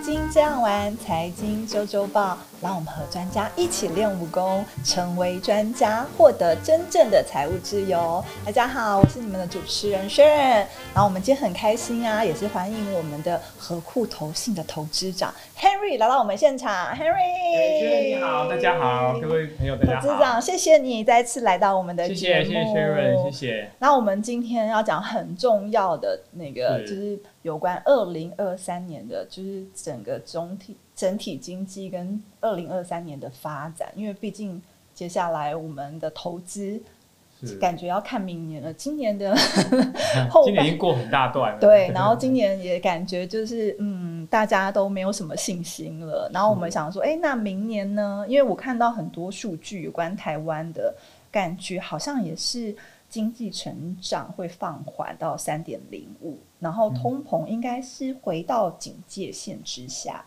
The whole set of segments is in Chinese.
经这样玩，财经周周报，让我们和专家一起练武功，成为专家，获得真正的财务自由。大家好，我是你们的主持人 Sharon。然后我们今天很开心啊，也是欢迎我们的和库投信的投资长 Henry 来到我们现场。Henry，你好，大家好，各位朋友，大家好。投资长，谢谢你再次来到我们的谢谢谢谢 Sharon，谢谢。那我们今天要讲很重要的那个，就是有关二零二三年的，就是整个总体整体经济跟二零二三年的发展。因为毕竟接下来我们的投资感觉要看明年了，今年的 后今年已经过很大段了，对。然后 今年也感觉就是嗯，大家都没有什么信心了。然后我们想说，哎，那明年呢？因为我看到很多数据有关台湾的感觉，好像也是。经济成长会放缓到三点零五，然后通膨应该是回到警戒线之下。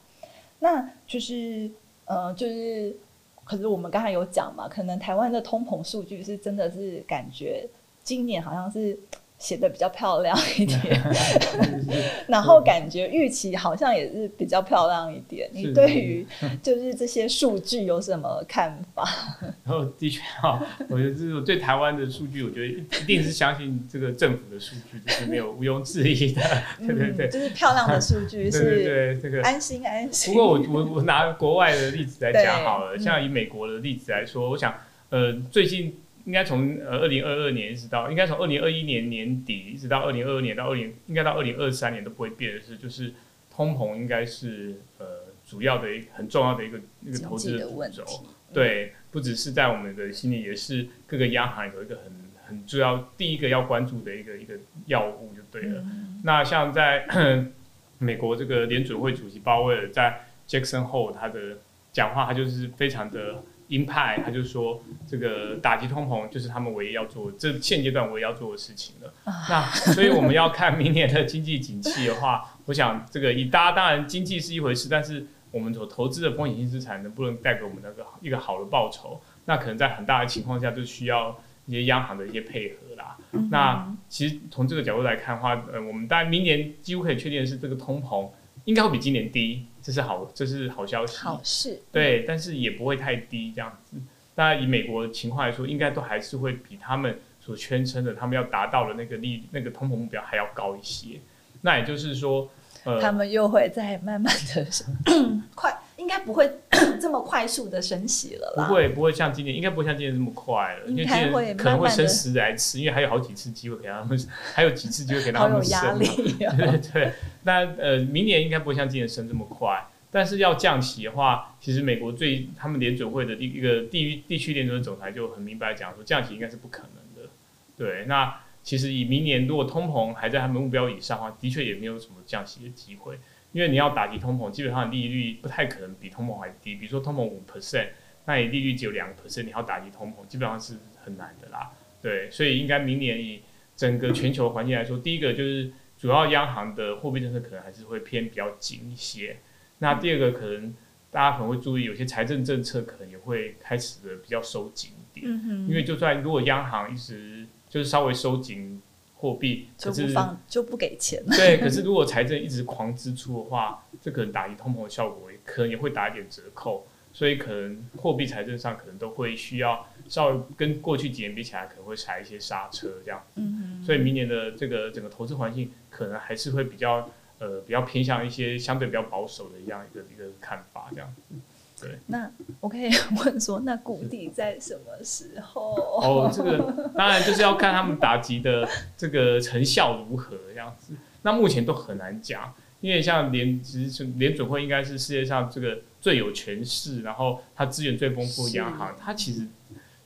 那就是，呃，就是，可是我们刚才有讲嘛，可能台湾的通膨数据是真的是感觉今年好像是。写的比较漂亮一点，然后感觉预期好像也是比较漂亮一点。你对于就是这些数据有什么看法？然后的确哈，我觉得这种对台湾的数据，我觉得一定是相信这个政府的数据，这是没有毋庸置疑的。对对对，就是漂亮的数据是，对对这个安心安心。不过我我我拿国外的例子来讲好了，像以美国的例子来说，我想呃最近。应该从呃二零二二年一直到，应该从二零二一年年底一直到二零二二年到二零，应该到二零二三年都不会变的是，就是通膨应该是呃主要的一很重要的一个一个投资的主轴。对，不只是在我们的心里，也是各个央行有一个很很重要第一个要关注的一个一个药物就对了。那像在 美国这个联准会主席鲍威尔在 Jackson Hole 他的讲话，他就是非常的。鹰派他就说，这个打击通膨就是他们唯一要做，这现阶段唯一要做的事情了。那所以我们要看明年的经济景气的话，我想这个以大家当然经济是一回事，但是我们所投资的风险性资产能不能带给我们那个一个好的报酬，那可能在很大的情况下就需要一些央行的一些配合啦。那其实从这个角度来看的话，呃，我们当然明年几乎可以确定的是，这个通膨应该会比今年低。这是好，这是好消息。好事。对，但是也不会太低这样子。当然，以美国的情况来说，应该都还是会比他们所宣称的他们要达到的那个利那个通膨目标还要高一些。那也就是说，呃，他们又会再慢慢的 快，应该不会 这么快速的升息了啦。不会，不会像今年，应该不会像今年这么快了。因为今年可能会升十来次，因为还有好几次机会给他们，还有几次机会给他们升。对 对。那呃，明年应该不会像今年升这么快，但是要降息的话，其实美国最他们联准会的一个地域地区联准总裁就很明白讲说，降息应该是不可能的。对，那其实以明年如果通膨还在他们目标以上的话，的确也没有什么降息的机会，因为你要打击通膨，基本上利率不太可能比通膨还低。比如说通膨五 percent，那你利率只有两个 percent，你要打击通膨，基本上是很难的啦。对，所以应该明年以整个全球环境来说，第一个就是。主要央行的货币政策可能还是会偏比较紧一些。那第二个可能大家可能会注意，有些财政政策可能也会开始的比较收紧一点。嗯因为就算如果央行一直就是稍微收紧货币，就不放就不给钱。对，可是如果财政一直狂支出的话，这可能打击通膨的效果可能也会打一点折扣。所以可能货币财政上可能都会需要稍微跟过去几年比起来，可能会踩一些刹车这样。嗯所以明年的这个整个投资环境可能还是会比较呃比较偏向一些相对比较保守的一样一个一个看法这样子。对。那我可以 问说，那谷底在什么时候？哦，这个当然就是要看他们打击的这个成效如何这样子。那目前都很难讲。因为像联其实联准会应该是世界上这个最有权势，然后它资源最丰富的央行，它其实，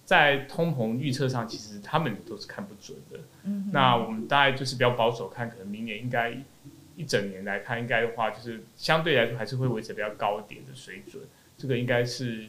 在通膨预测上，其实他们都是看不准的。嗯，那我们大概就是比较保守看，可能明年应该一整年来看，应该的话就是相对来说还是会维持比较高一点的水准。这个应该是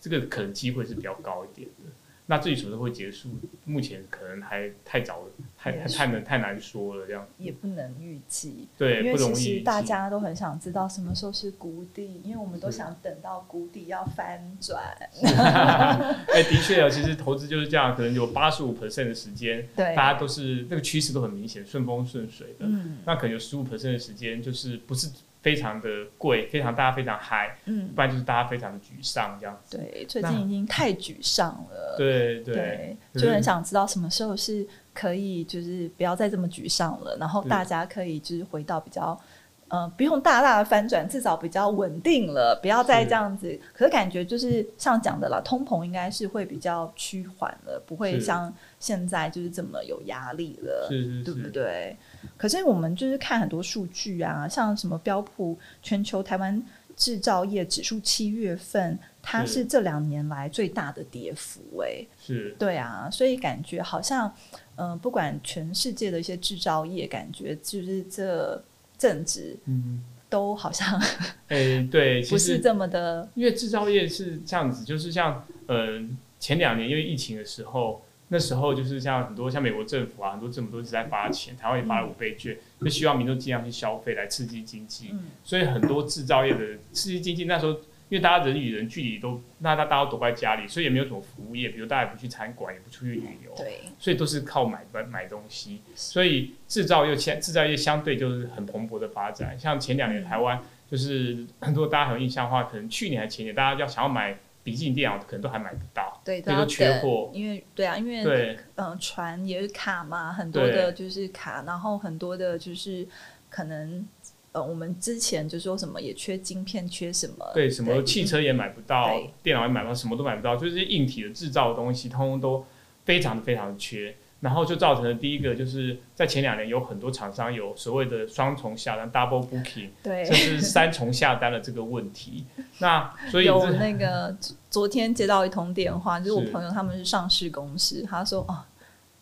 这个可能机会是比较高一点的。那至于什么时候会结束，目前可能还太早了，太太太难太难说了，这样也不能预计。对，因为其实大家都很想知道什么时候是谷底，因为我们都想等到谷底要翻转。哎，的确啊，其实投资就是这样，可能有八十五 percent 的时间，对，大家都是那个趋势都很明显，顺风顺水的。嗯，那可能有十五 percent 的时间，就是不是非常的贵，非常大家非常嗨，嗯，不然就是大家非常的沮丧这样子。对，最近已经太沮丧了。对对，对，就很想知道什么时候是可以，就是不要再这么沮丧了，然后大家可以就是回到比较。呃，不用大大的翻转，至少比较稳定了，不要再这样子。可是感觉就是像讲的啦，通膨应该是会比较趋缓了，不会像现在就是这么有压力了。对不是，对？可是我们就是看很多数据啊，像什么标普全球台湾制造业指数七月份，它是是这两年来最大的跌幅、欸，是对啊，所以感觉好像，嗯、不管全世界的一些制造业，感觉就是这阵子嗯，都好像 哎，对，其不是实这么的，因为制造业是这样子，就是像呃前两年因为疫情的时候，那时候就是像很多像美国政府啊，很多政府都一直在发钱，台湾也发了五倍券，就希望民众尽量去消费来刺激经济。嗯，所以很多制造业的刺激经济，那时候因为大家人与人距离都，那大家都躲在家里，所以也没有什么服务业，比如大家也不去餐馆，也不出去旅游，对，所以都是靠买买买东西，所以制造业相制造业相对就是很蓬勃的发展。像前两年嗯台湾就是很多大家很有印象的话，可能去年还前年，大家要想要买笔记本电脑，可能都还买不到，对，所以都缺货。因为对啊，因为对嗯，船也是卡嘛，很多的就是卡，然后很多的就是可能呃，我们之前就说什么也缺晶片，缺什么，对，什么汽车也买不到对，电脑也买不到，什么都买不到，就是硬体的制造的东西，通通都非常非常的缺。然后就造成了第一个，就是在前两年有很多厂商有所谓的双重下单 （double booking），对甚至三 重下单的这个问题。那所以有那个昨天接到一通电话，就是我朋友他们是上市公司，他说哦，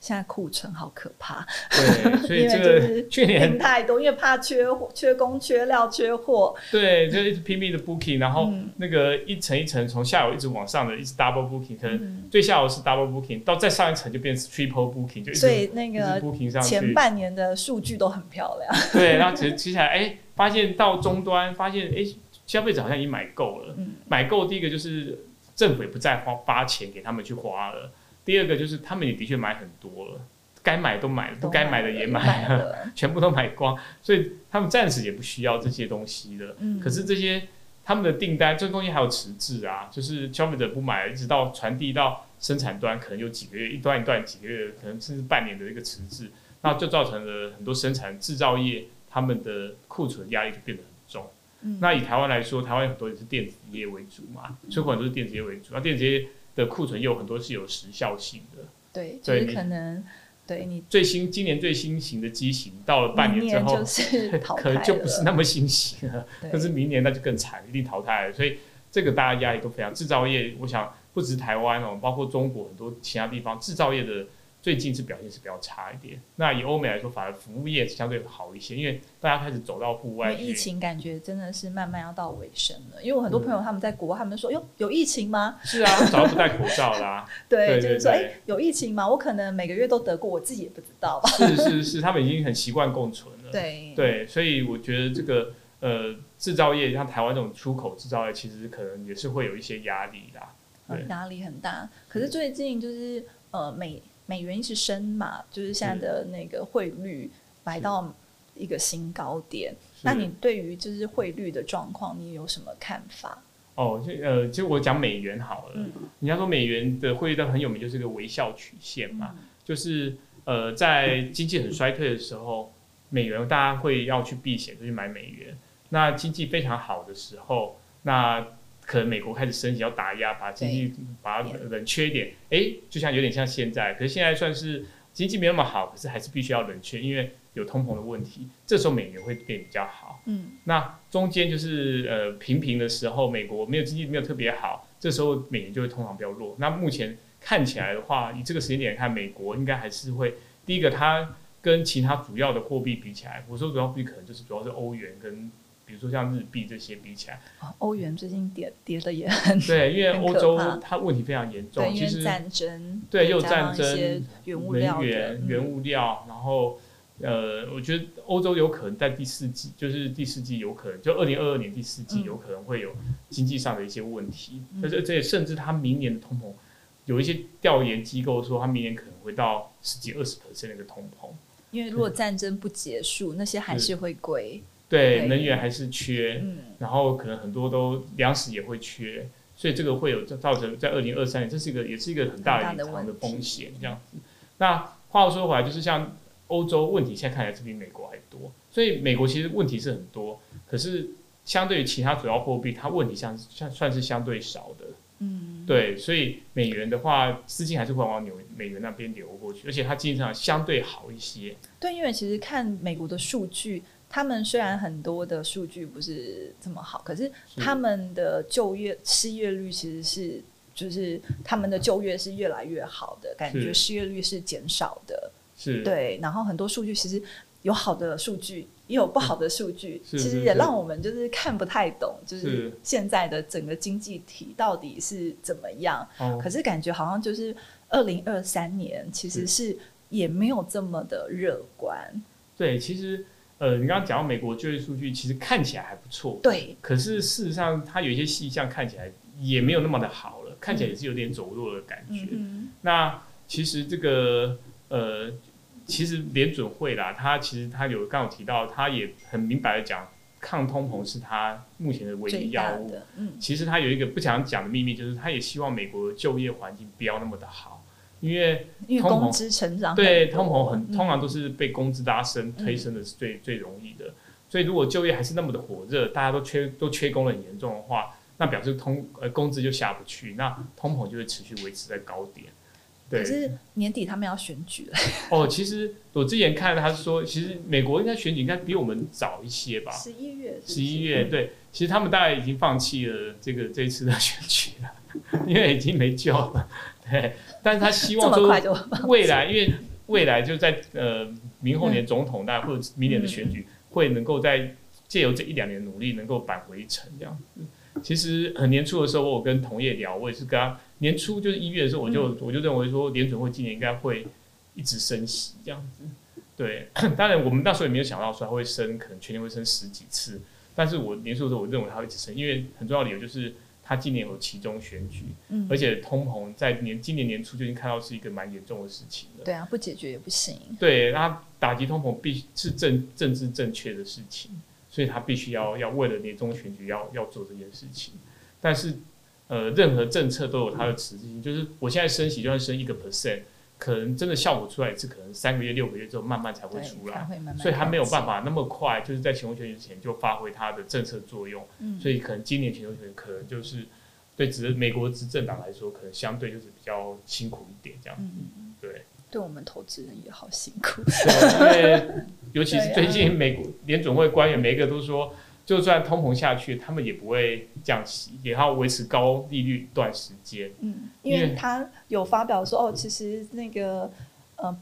现在库存好可怕，对，所以 这个就是去年太多，因为怕缺货、缺工、缺料、缺货。对，就一直拼命的 booking，然后嗯那个一层一层从下游一直往上的，一直 double booking，可能嗯，最下游是 double booking，到再上一层就变成 triple booking，就一直所以那个 booking 上前。半年的数据都很漂亮。对，然后其实接下来，哎，发现到终端，发现哎，消费者好像已经买够了。嗯买够第一个就是政府也不再花发钱给他们去花了，第二个就是他们也的确买很多了，该买都买了，不该买的也买买了，了。全部都买光，所以他们暂时也不需要这些东西了。嗯，可是这些他们的订单，这东西还有迟滞啊，就是消费者不买，一直到传递到生产端，可能有几个月，一段一段几个月，可能甚至半年的一个迟滞，那就造成了很多生产制造业他们的库存压力就变得很重。嗯那以台湾来说，台湾很多也是电子业为主嘛，出口很多是电子业为主，那电子业的库存也有很多是有时效性的。对，就是可能对你最新今年最新型的机型到了半年之后，就是 可能就不是那么新型了。对但是明年那就更惨，一定淘汰了。所以这个大家压力都非常。制造业，我想不止台湾哦，包括中国很多其他地方，制造业的最近是表现是比较差一点。那以欧美来说，反而服务业相对好一些，因为大家开始走到户外疫情感觉真的是慢慢要到尾声了。因为我很多嗯朋友他们在国外，他们说哟有疫情吗？是啊，早就不戴口罩啦、对，对就是说哎、有疫情吗？我可能每个月都得过，我自己也不知道吧。是是是，他们已经很习惯共存了。对对，所以我觉得这个呃制造业，像台湾这种出口制造业，其实可能也是会有一些压力啦。对压力很大。可是最近就是呃美美元一直升嘛，就是现在的那个汇率来到一个新高点。那你对于就是汇率的状况，你有什么看法？哦，就呃，就我讲美元好了。嗯人家说美元的汇率都很有名，就是个微笑曲线嘛，嗯就是呃，在经济很衰退的时候，美元大家会要去避险，就去买美元。那经济非常好的时候，那可能美国开始升级要打压，把经济把它冷却一点，诶，就像有点像现在，可是现在算是经济没那么好，可是还是必须要冷却，因为有通膨的问题，这时候美元会变比较好。嗯那中间就是呃平平的时候，美国没有经济没有特别好，这时候美元就会通常比较弱。那目前看起来的话，以这个时间点看，美国应该还是会第一个，它跟其他主要的货币比起来，我说主要货币可能就是主要是欧元跟比如说像日币这些比起来，哦欧元最近跌跌的也很对，因为欧洲它问题非常严重，其实为战争对又战争原物料的能源、嗯。原物料，然后呃，我觉得欧洲有可能在第四季，就是第四季有可能，就二零二二年第四季嗯。有可能会有经济上的一些问题，嗯。而且这也甚至它明年的通膨，有一些调研机构说它明年可能会到十几二十 percent 那个通膨。因为如果战争不结束，那些还是。会贵。对，对能源还是缺，嗯，然后可能很多都粮食也会缺，所以这个会有造成在二零二三年，这是一个也是一个很大很大的隐藏的风险这样子。那话又说回来，就是像欧洲问题现在看起来是比美国还多，所以美国其实问题是很多，可是相对于其他主要货币，它问题像像算是相对少的。嗯，对，所以美元的话，资金还是会往纽美元那边流过去，而且它经济上相对好一些。对，因为其实看美国的数据，他们虽然很多的数据不是这么好，可是是。他们的就业失业率其实是就是他们的就业是越来越好的，感觉失业率是减少的。是，对，然后很多数据其实有好的数据，也有不好的数据，其实也让我们就是看不太懂，就是是。现在的整个经济体到底是怎么样。哦，可是感觉好像就是二零二三年其实是也没有这么的乐观。对，其实呃，你刚刚讲到美国就业数据，其实看起来还不错，对，可是事实上它有一些细项看起来也没有那么的好了，看起来也是有点走弱的感觉。嗯那其实这个呃，其实联准会啦，它其实它有刚有提到，它也很明白的讲，抗通膨是它目前的唯一药物。嗯，其实它有一个不想讲的秘密，就是它也希望美国的就业环境不要那么的好，因为因为工资成长对通膨很嗯。通常都是被工资拉升推升的是最、最容易的，所以如果就业还是那么的火热，大家都缺都缺工的很严重的话，那表示通呃工资就下不去，那通膨就会持续维持在高点。对。可是年底他们要选举了，哦，其实我之前看他是说，其实美国应该选举应该比我们早一些吧，十一月，十一月对，其实他们大概已经放弃了这个这一次的选举了，因为已经没救了。对，但是他希望说未来，因为未来就在呃明后年总统大或者明年的选举，会能够在借由这一两年努力，能够扳回一城这样子。其实很年初的时候，我有跟同业聊，我也是跟他年初就是一月的时候，我就、我就认为说联准会今年应该会一直升息这样子。对，当然我们那时候也没有想到说它会升，可能全年会升十几次。但是我年初的时候，我认为它会一直升，因为很重要的理由就是它今年有其中选举，嗯而，且通膨在年今年年初就已经看到是一个蛮严重的事情了。对啊，不解决也不行，对，那打击通膨必是政政治正确的事情，所以他必须要要为了年终选举要要做这件事情。但是呃，任何政策都有它的持续性，就是我现在升息就算升一个 percent，可能真的效果出来一次，可能三个月六个月之后慢慢才会，出来。慢慢，所以它没有办，法那么快，就是在全球选举之前就发挥它的政策作用。嗯，所以可能今年全球选举可能就是对执美国执政党来说，可能相对就是比较辛苦一点这样。嗯，对，对我们投资人也好辛苦，对，因为尤其是最近美国联总会官员每一个都说，就算通膨下去，他们也不会降息，也要维持高利率一段时间。嗯，因因为为他有发表说，哦，其实那个呃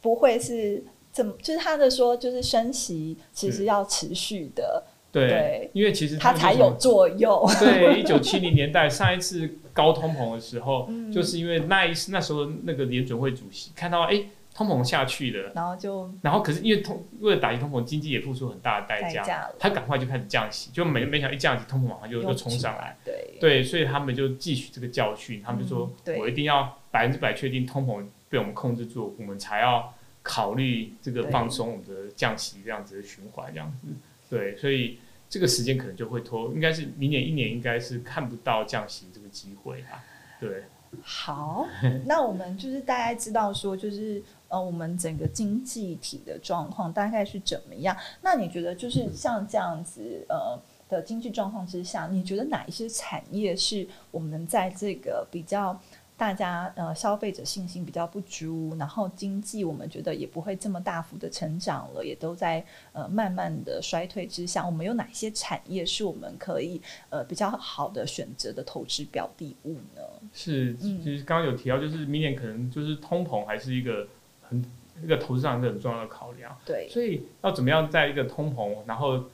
不会是怎么，就是他的说，就是升息其实要持续的，对，对因为其实它才有作用。对，一九七零年代上一次高通膨的时候，嗯就是因为那一那时候那个联准会主席看到哎、诶通膨下去了，然后就然后可是因为通为了打击通膨，经济也付出很大的代价，他赶快就开始降息，就没没想一降息，通膨马上就又就冲上来。，对，对，所以他们就汲取这个教训，他们就说嗯：“我一定要百分之百确定通膨被我们控制住，我们才要考虑这个放松我们的降息这样子的循环，这样子。对，所以这个时间可能就会拖，应该是明年一年应该是看不到降息这个机会啦。对，好，那我们就是大概知道说，就是呃，我们整个经济体的状况大概是怎么样？那你觉得就是像这样子呃的经济状况之下，你觉得哪一些产业是我们在这个比较大家呃消费者信心比较不足，然后经济我们觉得也不会这么大幅的成长了，也都在呃慢慢的衰退之下，我们有哪些产业是我们可以呃比较好的选择的投资标的物呢？是，嗯其实刚刚有提到，就是明年可能就是通膨还是一个很一个投资上一个很重要的考量。对，所以要怎么样在一个通膨，然后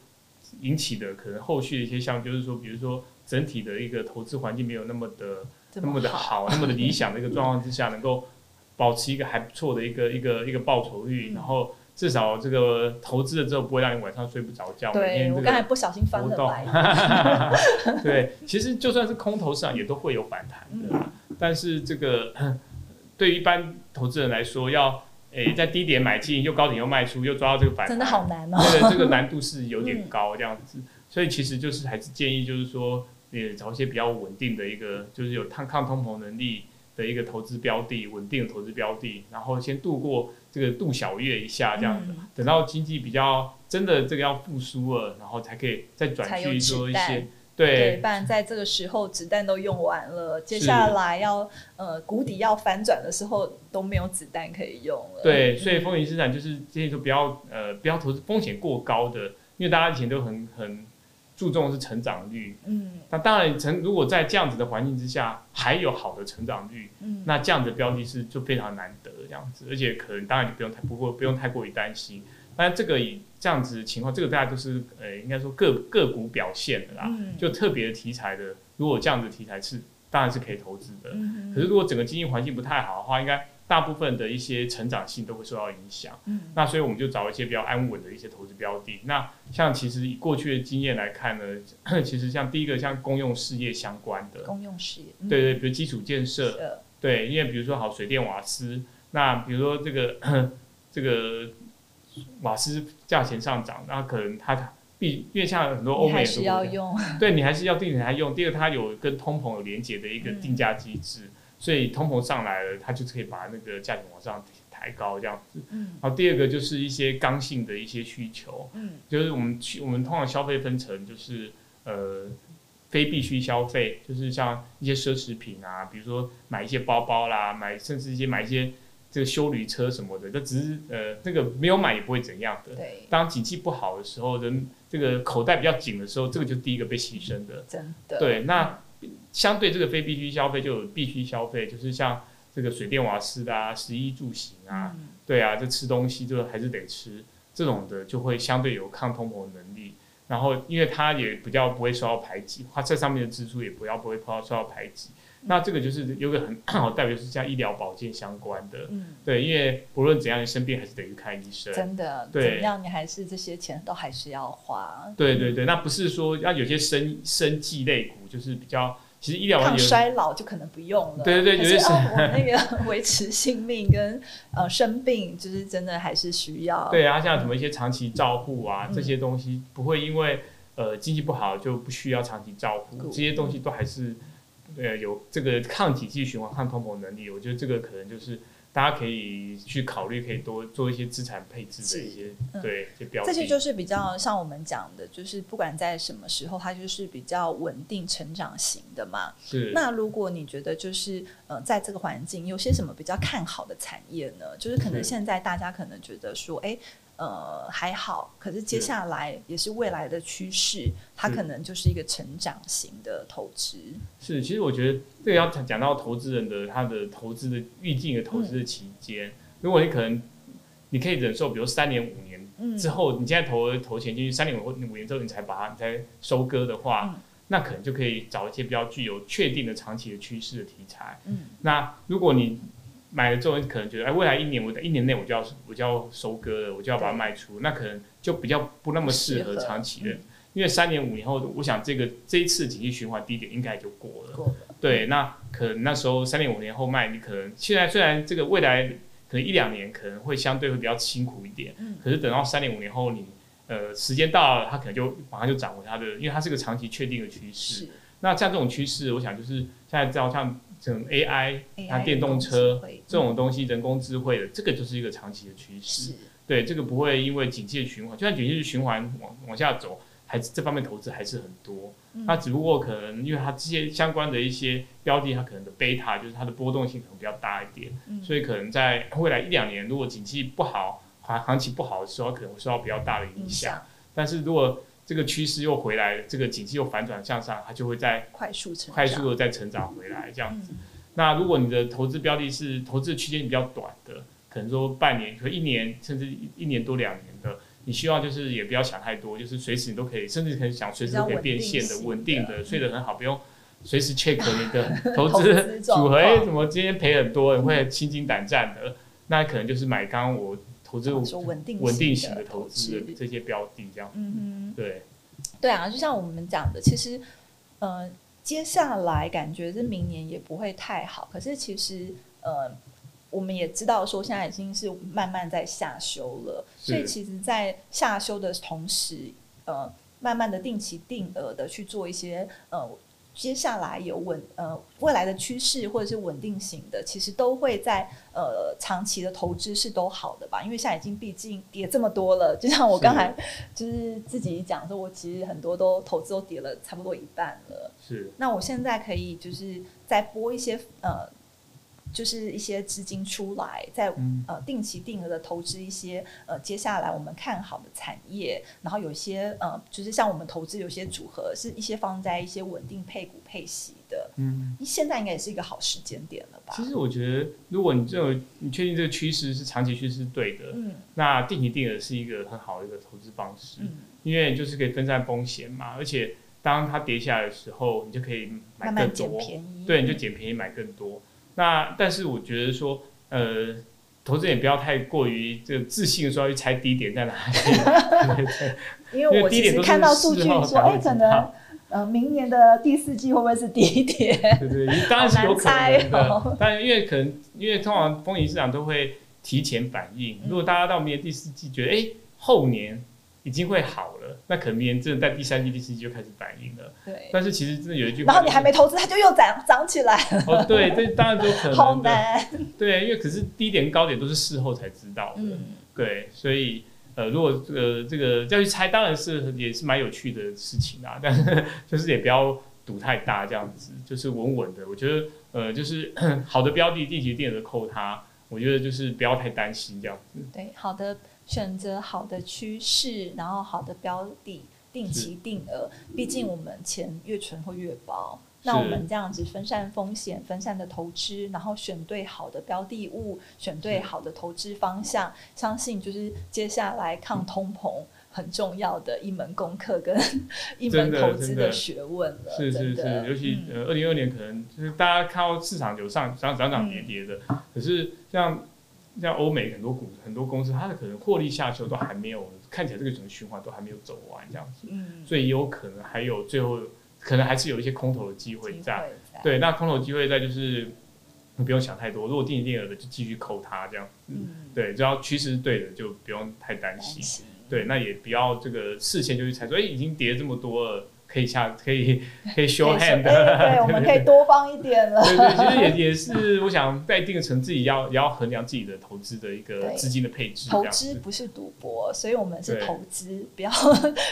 引起的可能后续的一些项，就是说，比如说整体的一个投资环境没有那么的这那么的好，那么的理想的一个状况之下，能够保持一个还不错的一个一个一个报酬率，嗯然后至少这个投资了之后不会让你晚上睡不着觉，对我刚才不小心翻了白，对，其实就算是空头市场也都会有反弹的啦。但是这个 对于一般投资人来说，要诶，在低点买进，又高点又卖出，又抓到这个反弹，真的好难哦。对，这个难度是有点高，这样子。所以其实就是还是建议，就是说，也找一些比较稳定的一个，就是有抗抗通膨能力的一个投资标的，稳定的投资标的，然后先度过这个度小月一下这样子，等到经济比较真的这个要复苏了，然后才可以再转去做一些。对，不然在这个时候子弹都用完了，接下来要呃谷底要反转的时候都没有子弹可以用了。对，所以风险资产就是建议说不要呃不要投资风险过高的，因为大家以前都很很注重的是成长率。嗯，那当然成如果在这样子的环境之下还有好的成长率，嗯，那这样的标的是就非常难得这样子，而且可能当然你不用太不过不用太过于担心。但这个以这样子情况，这个大家都是呃，应该说个个股表现的啦，就特别的题材的，如果这样子题材是，当然是可以投资的。可是如果整个经济环境不太好的话，应该大部分的一些成长性都会受到影响。那所以我们就找一些比较安稳的一些投资标的。那像其实以过去的经验来看呢，其实像第一个像公用事业相关的，公用事业，对对，比如基础建设，对，因为比如说好水电瓦斯，那比如说这个 这个。瓦斯价钱上涨，那可能它必因为像很多欧美是要用，对你还是要定点来用。第二，它有跟通膨有连接的一个定价机制，所以通膨上来了，它就可以把那个价钱往上抬高这样子。嗯。然后第二个就是一些刚性的一些需求，嗯，就是我们去我们通常消费分成就是呃非必须消费，就是像一些奢侈品啊，比如说买一些包包啦，买甚至一些买一些。这个修旅车什么的，这只是呃，这个没有买也不会怎样的。对。当景气不好的时候，人这个口袋比较紧的时候，这个就第一个被牺牲的。真的。对，那相对这个非必须消费就有必须消费，就是像这个水电瓦斯的啊，食衣住行啊，对啊，这吃东西就还是得吃，这种的就会相对有抗通膨能力。然后，因为它也比较不会受到排挤，它这上面的支出也不要不会受到排挤。那这个就是有个很 好代表是像医疗保健相关的，嗯，对，因为不论怎样你生病还是得去看医生，真的，对，怎么样你还是这些钱都还是要花。对对对，那不是说要有些生生计类股就是比较，其实医疗抗衰老就可能不用了。对对对，有些是我那个 维持性命跟呃生病，就是真的还是需要。对啊，像什么一些长期照护啊这些东西，不会因为呃经济不好就不需要长期照护，这些东西都还是。对，有这个抗体系循环、抗通膨能力，我觉得这个可能就是大家可以去考虑，可以多做一些资产配置的一些对一些标。这些就是比较像我们讲的，就是不管在什么时候，它就是比较稳定成长型的嘛。是。那如果你觉得就是呃，在这个环境有些什么比较看好的产业呢？就是可能现在大家可能觉得说，哎。呃，还好，可是接下来也是未来的趋势，它可能就是一个成长型的投资。是，其实我觉得这个要讲到投资人的他的投资的预计的投资的期间，如果你可能你可以忍受，比如三年五年之后，你现在投投钱进去，三年五五年之后你才把它你才收割的话，那可能就可以找一些比较具有确定的长期的趋势的题材。嗯，那如果你买了之后，可能觉得哎，未来一年我在一年内我就要我就要收割了，我就要把它卖出，那可能就比较不那么适合长期的，因为三年五年后，我想这个这一次经济循环低点应该就过了。对，那可能那时候三年五年后卖，你可能现在虽然这个未来可能一两年可能会相对会比较辛苦一点，嗯，可是等到三年五年后，你呃时间到了，它可能就马上就涨回它的，因为它是个长期确定的趋势。那像这种趋势，我想就是现在知道像。这种 AI，它电动车这种东西，人工智慧的这个就是一个长期的趋势。对，这个不会因为景气的循环，就算景气循环往往下走，还是这方面投资还是很多。那只不过可能因为它这些相关的一些标的，它可能的贝塔就是它的波动性可能比较大一点，所以可能在未来一两年，如果景气不好，行行情不好的时候，可能会受到比较大的影响。但是如果这个趋势又回来，这个景气又反转向上，它就会在快速成快速的再成长回来这样子。那如果你的投资标的是投资区间比较短的，可能说半年和一年，甚至一年多两年的，你希望就是也不要想太多，就是随时你都可以，甚至可以想随时都可以变现的、稳定的、睡得很好，不用随时 check 你的 投资组合，哎，怎么今天赔很多，你会心惊胆战的。那可能就是买刚刚我投资稳定稳定型的投资这些标的这样。嗯嗯，对。对啊，就像我们讲的，其实，呃，接下来感觉是明年也不会太好。可是其实，呃，我们也知道说现在已经是慢慢在下修了，所以其实，在下修的同时，呃，慢慢的定期定额的去做一些呃。接下来有稳呃未来的趋势或者是稳定型的，其实都会在呃长期的投资是都好的吧？因为现在已经毕竟跌这么多了，就像我刚才就是自己讲说，我其实很多都投资都跌了差不多一半了。是，那我现在可以就是再拨一些呃。就是一些资金出来，在呃定期定额的投资一些呃接下来我们看好的产业，然后有些呃就是像我们投资有些组合是一些放在一些稳定配股配息的，嗯，现在应该也是一个好时间点了吧？其实我觉得，如果你这个你确定这个趋势是长期趋势对的，嗯，那定期定额是一个很好的一个投资方式，嗯，因为就是可以分散风险嘛，而且当它跌下来的时候，你就可以买更多，对，你就捡便宜买更多。那但是我觉得说，呃，投资人也不要太过于这个自信，说要去猜低点在哪里。因为我其实看到数据说，哎，可能呃，明年的第四季会不会是低点？对对，当然是有可能的。但因为可能因为通常风险市场都会提前反应，如果大家到明年第四季觉得，哎，后年。已经会好了，那可能明年真的在第三季、第四季就开始反应了。对，但是其实真的有一句，然后你还没投资，它就又涨涨起来了。哦，对，这当然都可能。好难。对，因为可是低点高点都是事后才知道的。嗯。对，所以呃，如果这个这个要去猜，当然是也是蛮有趣的事情啊。但是就是也不要赌太大，这样子就是稳稳的。我觉得呃，就是 好的标的定期定额扣它，我觉得就是不要太担心这样子。对，好的。选择好的趋势，然后好的标的，定期定额。毕竟我们钱越存会越薄，那我们这样子分散风险、分散的投资，然后选对好的标的物，选对好的投资方向，相信就是接下来抗通膨很重要的一门功课跟 一门投资的学问了。是是是，尤其呃，二零二年可能就是大家看到市场有上涨涨涨跌跌的，可是像。像欧美很多股很多公司，它的可能获利下修都还没有，看起来这个整个循环都还没有走完这样子，嗯，所以有可能还有最后可能还是有一些空头的机会在，对，那空头机会在就是你不用想太多，如果定定额的就继续扣它这样。子，对，只要趋势是对的就不用太担心，对，那也不要这个事前就去猜说，哎，已经跌这么多了。可以下 可以可以 show hand 的，对，我们可以多放一点了。对对，其实也也是，我想在一定程自己要也要衡量自己的投资的一个资金的配置。投资不是赌博，所以我们是投资，不要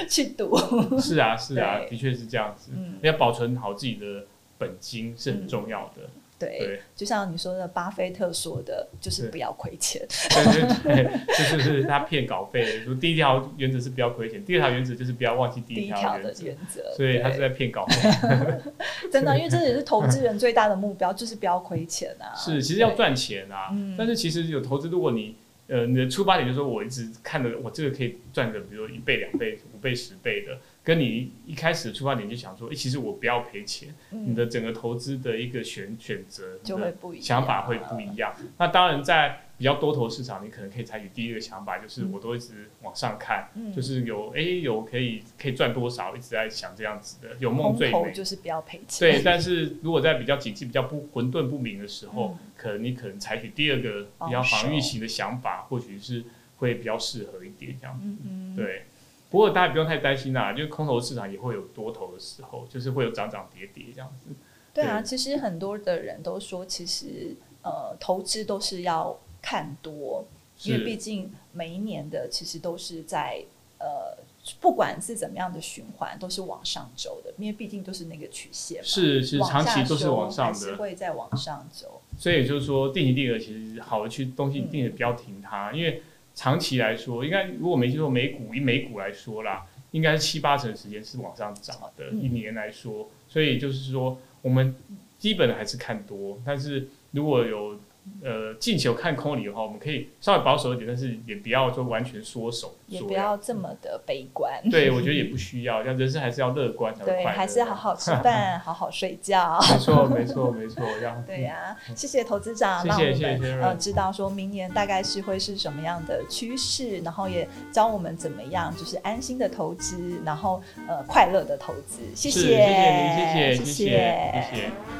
去赌。是啊是啊，的确是这样子。嗯，要保存好自己的本金是很重要的。对，就像你说的，巴菲特说的，就是不要亏钱。对对对，就是是他骗稿费。说第一条原则是不要亏钱，第二条原则就是不要忘记第一条原则。所以他是在骗稿费。真的，因为这也是投资人最大的目标，就是不要亏钱啊。是，其实要赚钱啊。但是其实有投资，如果你呃你的出发点就是说我一直看着我这个可以赚个，比如一倍、两倍、五倍、十倍的。跟你一开始的出发点就想说，哎，其实我不要赔钱，你的整个投资的一个选选择就会不一样，想法会不一样。那当然在。比较多头市场，你可能可以采取第一个想法，就是我都一直往上看，就是有哎有可以可以赚多少，一直在想这样子的，有梦最美，就是不要赔钱。对，但是如果在比较景气比较不混沌不明的时候，可能你可能采取第二个比较防御型的想法，或许是会比较适合一点这样子。对，不过大家不用太担心啦，就是空头市场也会有多头的时候，就是会有涨涨跌跌这样子。对啊，其实很多的人都说，其实呃投资都是要。看多，因为毕竟每一年的其实都是在呃，不管是怎么样的循环，都是往上走的，因为毕竟都是那个曲线，是是长期都是往上的，是会在往上走。所以就是说，定期定额其实好的去东西，定的不要停它，因为长期来说，应该如果没记错，美股以美股来说啦，应该是七八成时间是往上涨的，一年来说，所以就是说，我们基本还是看多，但是如果有。呃，进球看空里的话，我们可以稍微保守一点，但是也不要说完全缩手，也不要这么的悲观。对，我觉得也不需要，像人生还是要乐观才对，还是要好好吃饭，好好睡觉。没错，没错，没错，这样。对呀，谢谢投资长，让我们呃知道说明年大概是会是什么样的趋势，然后也教我们怎么样就是安心的投资，然后呃快乐的投资。谢谢，谢谢您，谢谢，谢谢，谢谢。